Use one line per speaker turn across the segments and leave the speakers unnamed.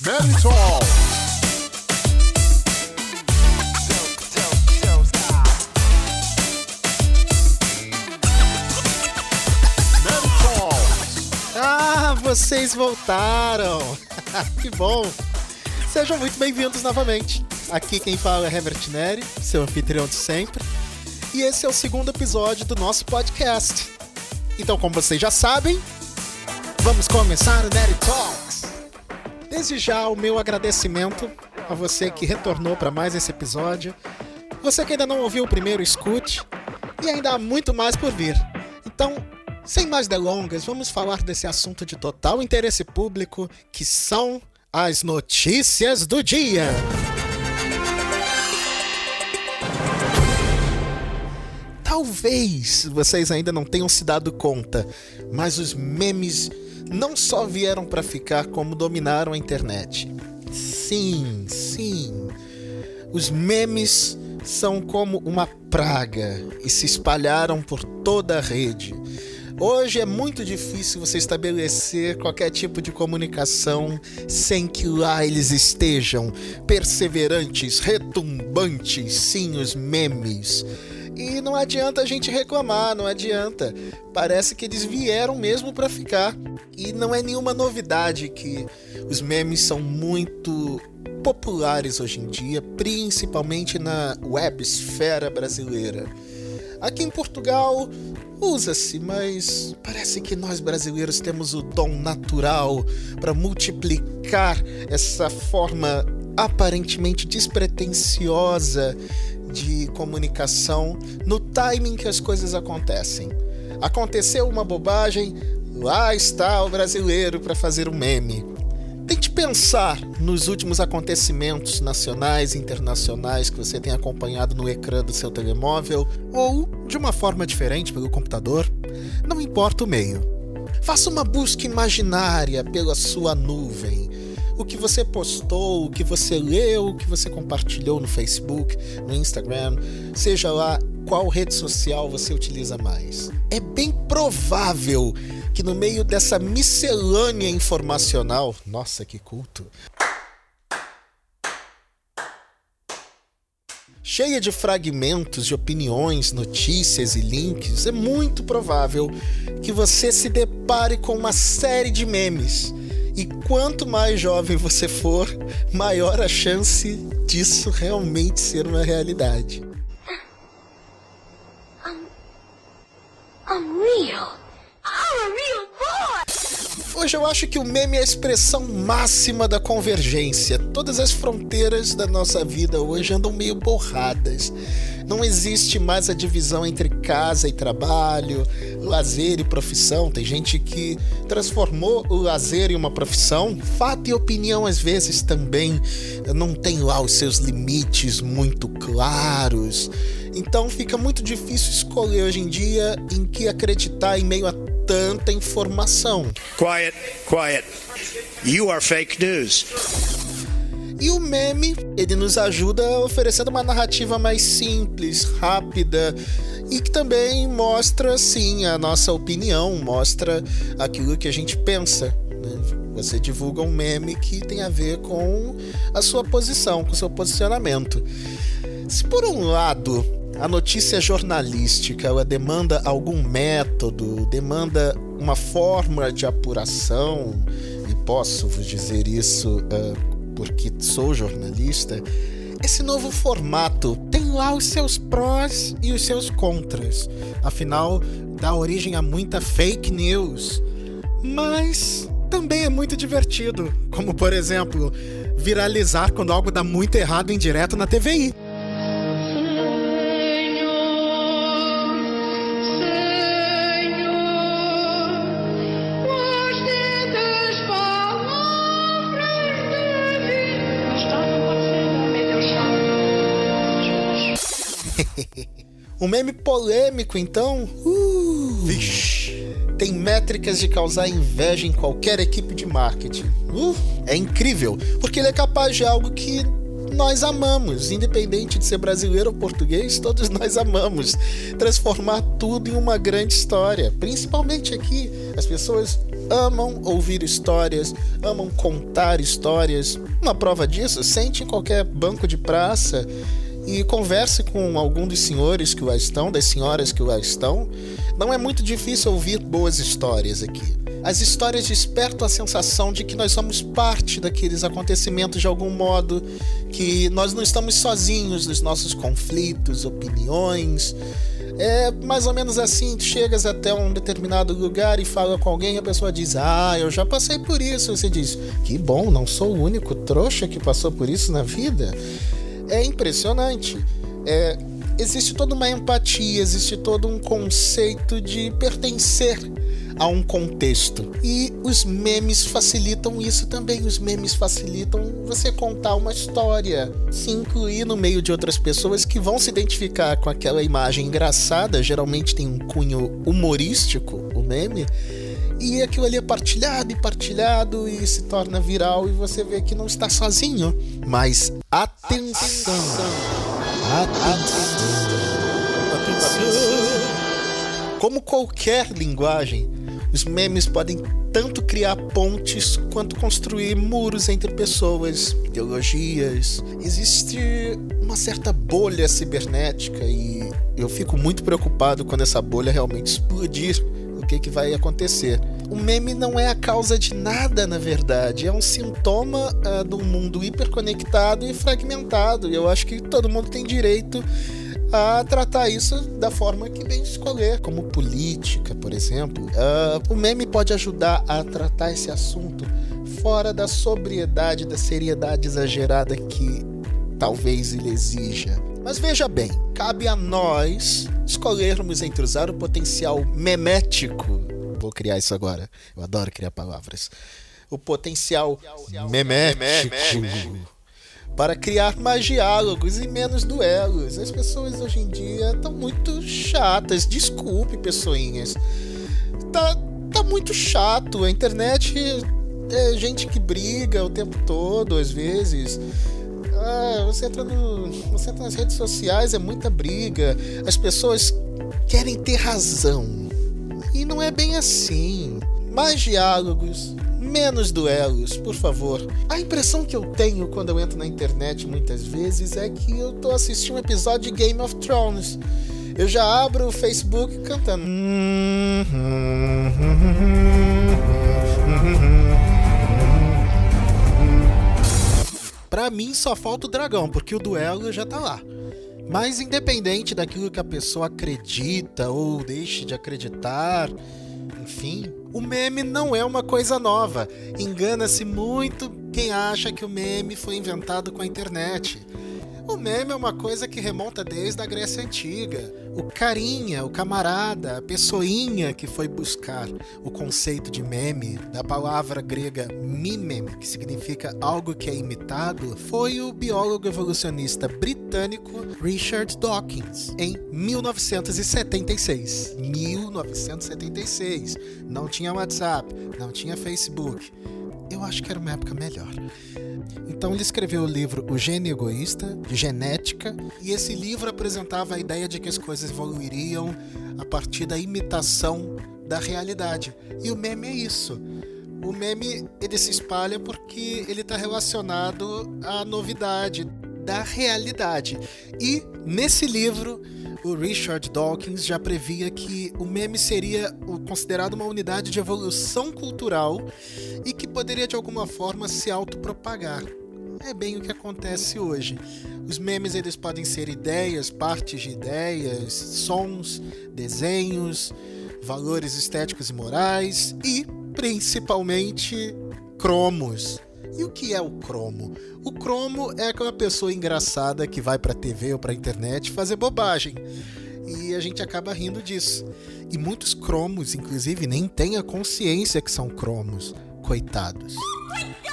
Mental.
Ah, vocês voltaram! que bom! Sejam muito bem-vindos novamente. Aqui quem fala é Herbert Neri, seu anfitrião de sempre. E esse é o segundo episódio do nosso podcast. Então, como vocês já sabem, vamos começar o Neri Talks! Desde já, o meu agradecimento a você que retornou para mais esse episódio. Você que ainda não ouviu o primeiro, escute. E ainda há muito mais por vir. Então, sem mais delongas, vamos falar desse assunto de total interesse público, que são as notícias do dia. Talvez vocês ainda não tenham se dado conta, mas os memes não só vieram para ficar, como dominaram a internet. Sim, sim. Os memes são como uma praga e se espalharam por toda a rede. Hoje é muito difícil você estabelecer qualquer tipo de comunicação sem que lá eles estejam perseverantes, retumbantes, sim, os memes. E não adianta a gente reclamar, não adianta. Parece que eles vieram mesmo para ficar. E não é nenhuma novidade que os memes são muito populares hoje em dia, principalmente na websfera brasileira. Aqui em Portugal usa-se, mas parece que nós brasileiros temos o dom natural para multiplicar essa forma aparentemente despretensiosa de comunicação no timing que as coisas acontecem. Aconteceu uma bobagem, lá está o brasileiro para fazer um meme. Tente pensar nos últimos acontecimentos nacionais e internacionais que você tem acompanhado no ecrã do seu telemóvel ou de uma forma diferente pelo computador, não importa o meio. Faça uma busca imaginária pela sua nuvem. O que você postou, o que você leu, o que você compartilhou no Facebook, no Instagram, seja lá qual rede social você utiliza mais. É bem provável que no meio dessa miscelânea informacional, nossa que culto, cheia de fragmentos de opiniões, notícias e links, é muito provável que você se depare com uma série de memes. E quanto mais jovem você for, maior a chance disso realmente ser uma realidade. Hoje eu acho que o meme é a expressão máxima da convergência. Todas as fronteiras da nossa vida hoje andam meio borradas. Não existe mais a divisão entre casa e trabalho, lazer e profissão. Tem gente que transformou o lazer em uma profissão. Fato e opinião, às vezes, também não tem lá os seus limites muito claros. Então fica muito difícil escolher hoje em dia em que acreditar em meio a tanta informação.
Quiet, quiet. You are fake news.
E o meme, ele nos ajuda oferecendo uma narrativa mais simples, rápida e que também mostra, sim, a nossa opinião, mostra aquilo que a gente pensa. né? Você divulga um meme que tem a ver com a sua posição, com o seu posicionamento. Se por um lado a notícia jornalística ela demanda algum método, demanda uma forma de apuração, e posso vos dizer isso ah, porque sou jornalista, esse novo formato tem lá os seus prós e os seus contras. Afinal, dá origem a muita fake news. Mas também é muito divertido, como por exemplo, viralizar quando algo dá muito errado em direto na TVI. Um meme polêmico, então? Uh, vixe. Tem métricas de causar inveja em qualquer equipe de marketing. Uh, é incrível, porque ele é capaz de algo que nós amamos, independente de ser brasileiro ou português, todos nós amamos transformar tudo em uma grande história. Principalmente aqui, as pessoas amam ouvir histórias, amam contar histórias. Uma prova disso, sente em qualquer banco de praça e converse com algum dos senhores que lá estão, das senhoras que lá estão. Não é muito difícil ouvir boas histórias aqui. As histórias despertam a sensação de que nós somos parte daqueles acontecimentos de algum modo, que nós não estamos sozinhos nos nossos conflitos, opiniões. É mais ou menos assim, tu chegas até um determinado lugar e fala com alguém, a pessoa diz: "Ah, eu já passei por isso". Você diz: "Que bom, não sou o único trouxa que passou por isso na vida". É impressionante. É, existe toda uma empatia, existe todo um conceito de pertencer a um contexto. E os memes facilitam isso também. Os memes facilitam você contar uma história, se incluir no meio de outras pessoas que vão se identificar com aquela imagem engraçada, geralmente tem um cunho humorístico, o meme. E aquilo ali é partilhado e partilhado e se torna viral e você vê que não está sozinho. Mas atenção! Atenção! Atenção! Como qualquer linguagem, os memes podem tanto criar pontes quanto construir muros entre pessoas, ideologias. Existe uma certa bolha cibernética e eu fico muito preocupado quando essa bolha realmente explodir. Que, que vai acontecer? O meme não é a causa de nada, na verdade. É um sintoma uh, do mundo hiperconectado e fragmentado. E eu acho que todo mundo tem direito a tratar isso da forma que bem escolher, como política, por exemplo. Uh, o meme pode ajudar a tratar esse assunto fora da sobriedade, da seriedade exagerada que talvez ele exija. Mas veja bem, cabe a nós escolhermos entre usar o potencial memético. Vou criar isso agora. Eu adoro criar palavras. O potencial memético para criar mais diálogos e menos duelos. As pessoas hoje em dia estão muito chatas. Desculpe, pessoinhas. Tá, tá muito chato. A internet é gente que briga o tempo todo, às vezes. Ah, você, entra no, você entra nas redes sociais, é muita briga. As pessoas querem ter razão. E não é bem assim. Mais diálogos, menos duelos, por favor. A impressão que eu tenho quando eu entro na internet muitas vezes é que eu tô assistindo um episódio de Game of Thrones. Eu já abro o Facebook cantando. Pra mim só falta o dragão, porque o duelo já tá lá. Mas independente daquilo que a pessoa acredita ou deixe de acreditar, enfim, o meme não é uma coisa nova. Engana-se muito quem acha que o meme foi inventado com a internet. O meme é uma coisa que remonta desde a Grécia Antiga. O carinha, o camarada, a pessoinha que foi buscar o conceito de meme, da palavra grega mimem, que significa algo que é imitado, foi o biólogo evolucionista britânico Richard Dawkins, em 1976. 1976. Não tinha WhatsApp, não tinha Facebook. Eu acho que era uma época melhor. Então ele escreveu o livro O Gênio Egoísta, genética, e esse livro apresentava a ideia de que as coisas evoluiriam a partir da imitação da realidade. E o meme é isso. O meme ele se espalha porque ele está relacionado à novidade da realidade. E nesse livro o Richard Dawkins já previa que o meme seria considerado uma unidade de evolução cultural e que poderia de alguma forma se autopropagar. É bem o que acontece hoje. Os memes eles podem ser ideias, partes de ideias, sons, desenhos, valores estéticos e morais e principalmente cromos. E o que é o cromo? O cromo é aquela pessoa engraçada que vai pra TV ou pra internet fazer bobagem. E a gente acaba rindo disso. E muitos cromos, inclusive, nem têm a consciência que são cromos. Coitados.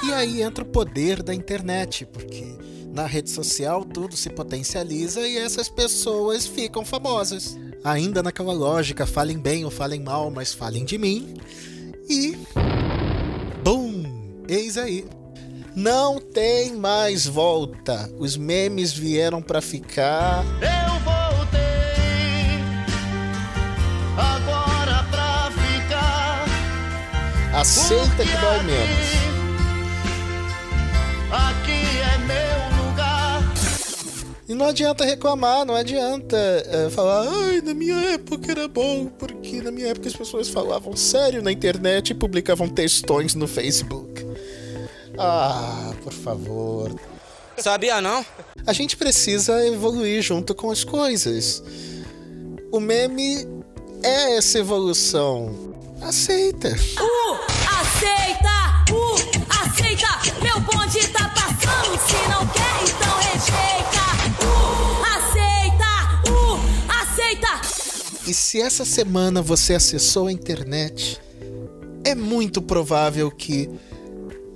E aí entra o poder da internet, porque na rede social tudo se potencializa e essas pessoas ficam famosas. Ainda naquela lógica, falem bem ou falem mal, mas falem de mim. E. Bum! Eis aí não tem mais volta. Os memes vieram para ficar.
Eu voltei agora pra ficar.
Aceita que dói menos.
Aqui é meu lugar.
E não adianta reclamar, não adianta é, falar, ai, na minha época era bom, porque na minha época as pessoas falavam sério na internet e publicavam textões no Facebook. Ah, por favor.
Sabia não?
A gente precisa evoluir junto com as coisas. O meme é essa evolução. Aceita.
Uh, aceita! Uh, aceita! Meu bonde tá passando. Se não quer, então rejeita. Uh, aceita! Uh, aceita!
E se essa semana você acessou a internet, é muito provável que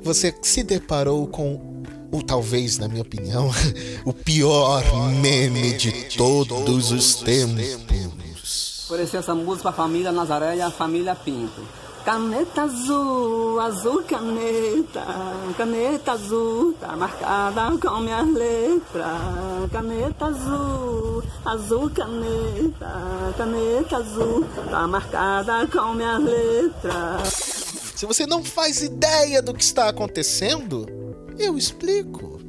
você se deparou com ou talvez, na minha opinião, o pior meme de todos os tempos.
Oferecer essa música pra família Nazaré e a família Pinto. Caneta azul, azul caneta, caneta azul, tá marcada com minhas letras. Caneta azul, azul caneta, caneta azul, tá marcada com minhas letras.
Se você não faz ideia do que está acontecendo, eu explico.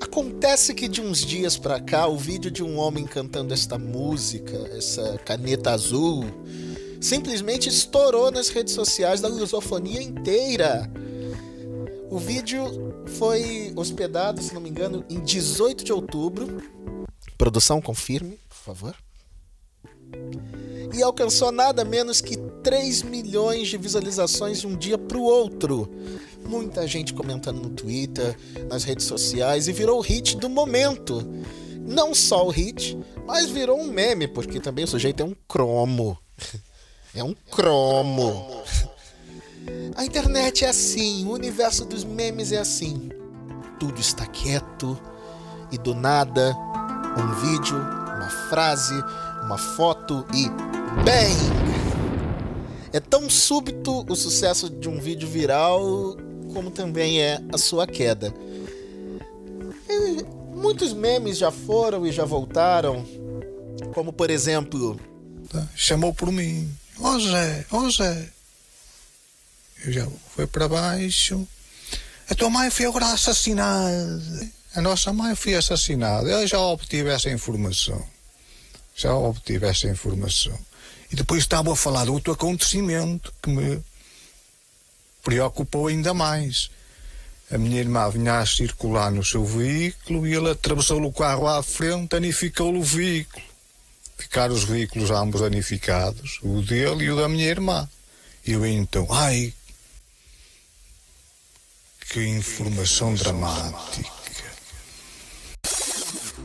Acontece que de uns dias pra cá, o vídeo de um homem cantando esta música, essa caneta azul, simplesmente estourou nas redes sociais da lusofonia inteira. O vídeo foi hospedado, se não me engano, em 18 de outubro. Produção, confirme, por favor. E alcançou nada menos que 3 milhões de visualizações de um dia para o outro. Muita gente comentando no Twitter, nas redes sociais e virou o hit do momento. Não só o hit, mas virou um meme, porque também o sujeito é um cromo. É um cromo. A internet é assim, o universo dos memes é assim. Tudo está quieto e do nada, um vídeo, uma frase, uma foto e bang! É tão súbito o sucesso de um vídeo viral como também é a sua queda. E muitos memes já foram e já voltaram, como por exemplo,
chamou por mim. Ó Zé, ó Zé. Eu já fui para baixo. A tua mãe foi agora assassinada. A nossa mãe foi assassinada. Eu já obtive essa informação. Já obtive essa informação. E depois estava a falar de outro acontecimento que me preocupou ainda mais. A minha irmã vinha a circular no seu veículo e ele atravessou o carro à frente, danificou o veículo. Ficaram os veículos ambos danificados, o dele e o da minha irmã. Eu então, ai, que informação dramática.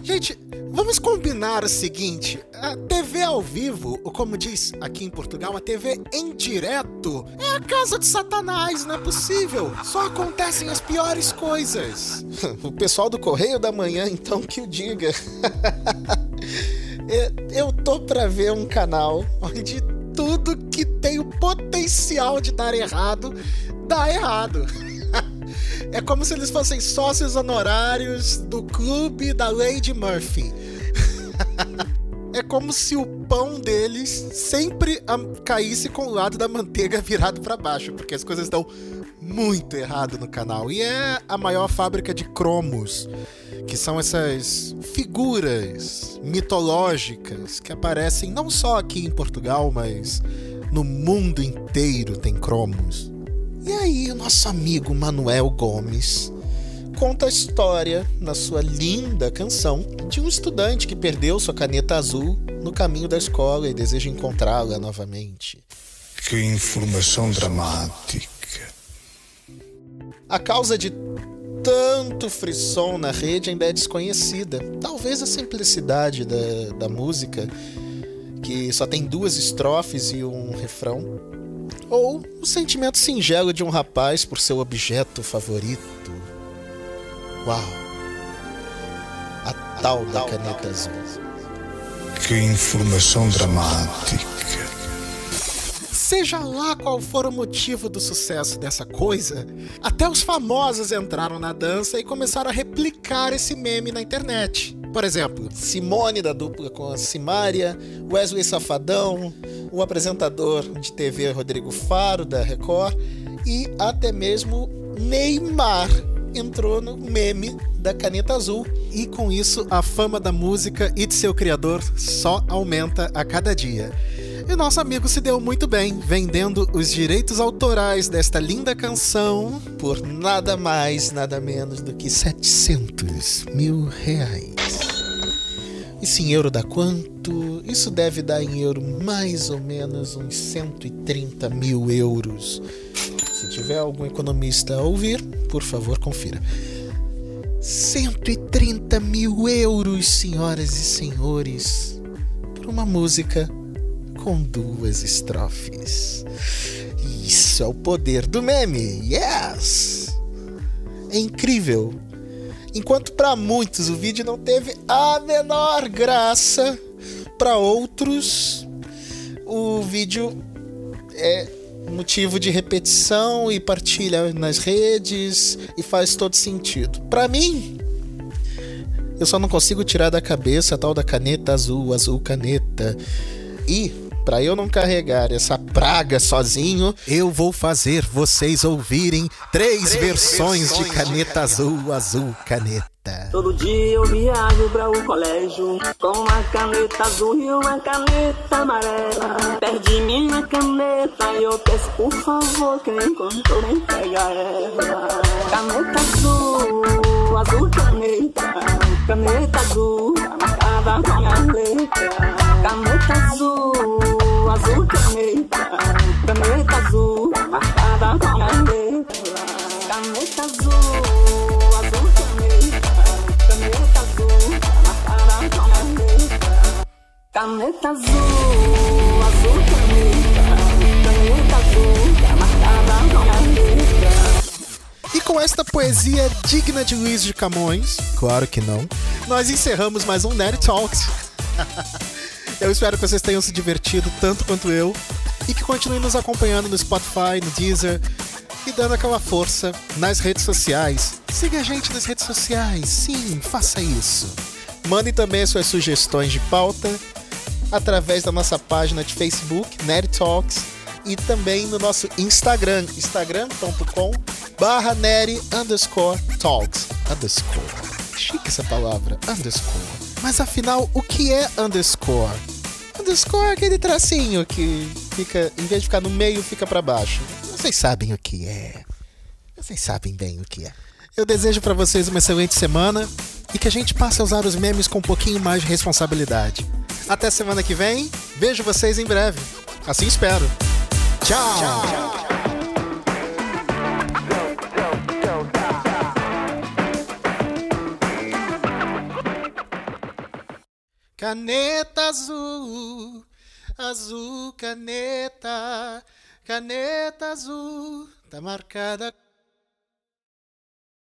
Gente, vamos combinar o seguinte: a TV ao vivo, ou como diz aqui em Portugal, a TV em direto, é a casa de Satanás, não é possível. Só acontecem as piores coisas. o pessoal do Correio da Manhã, então, que o diga. Eu tô pra ver um canal onde tudo que tem o potencial de dar errado, dá errado. É como se eles fossem sócios honorários do clube da Lady Murphy. É como se o pão deles sempre caísse com o lado da manteiga virado para baixo, porque as coisas estão muito errado no canal. E é a maior fábrica de cromos, que são essas figuras mitológicas que aparecem não só aqui em Portugal, mas no mundo inteiro tem cromos. E aí, o nosso amigo Manuel Gomes conta a história, na sua linda canção, de um estudante que perdeu sua caneta azul no caminho da escola e deseja encontrá-la novamente.
Que informação dramática.
A causa de tanto frisson na rede ainda é desconhecida. Talvez a simplicidade da, da música, que só tem duas estrofes e um refrão, ou o sentimento singelo de um rapaz por seu objeto favorito. Uau! A tal da caneta azul.
Que informação dramática.
Seja lá qual for o motivo do sucesso dessa coisa, até os famosos entraram na dança e começaram a replicar esse meme na internet. Por exemplo, Simone da dupla com a Simária, Wesley Safadão, o apresentador de TV Rodrigo Faro, da Record, e até mesmo Neymar entrou no meme da caneta azul. E com isso, a fama da música e de seu criador só aumenta a cada dia. E nosso amigo se deu muito bem, vendendo os direitos autorais desta linda canção por nada mais, nada menos do que 700 mil reais. Isso em euro dá quanto? Isso deve dar em euro mais ou menos uns 130 mil euros. Se tiver algum economista a ouvir, por favor, confira. 130 mil euros, senhoras e senhores, por uma música com duas estrofes. Isso é o poder do meme, yes! É incrível. Enquanto para muitos o vídeo não teve a menor graça, para outros o vídeo é motivo de repetição e partilha nas redes e faz todo sentido. Para mim, eu só não consigo tirar da cabeça a tal da caneta azul, azul caneta. E para eu não carregar essa praga sozinho, eu vou fazer vocês ouvirem três, três versões, versões, de caneta azul, azul caneta.
Todo dia eu viajo para o colégio com uma caneta azul e uma caneta amarela. Perdi minha caneta e eu peço por favor quem encontrou nem pega ela. Caneta azul, azul caneta, caneta azul, marcada com a letra. Caneta azul, azul azul. Caneta azul.
E com esta poesia digna de Luiz de Camões, claro que não, nós encerramos mais um Nerd Talks. Eu espero que vocês tenham se divertido tanto quanto eu e que continuem nos acompanhando no Spotify, no Deezer e dando aquela força nas redes sociais. Siga a gente nas redes sociais, sim, faça isso. Mandem também suas sugestões de pauta através da nossa página de Facebook, Nerd Talks, e também no nosso Instagram, instagram.com barra underscore talks underscore. Chique essa palavra, underscore. Mas afinal, o que é underscore? Underscore é aquele tracinho que fica, em vez de ficar no meio, fica para baixo. Vocês sabem o que é. Vocês sabem bem o que é. Eu desejo para vocês uma excelente semana e que a gente passe a usar os memes com um pouquinho mais de responsabilidade. Até semana que vem. Vejo vocês em breve. Assim espero. Tchau. Tchau. Caneta azul, azul caneta, caneta azul, tá marcada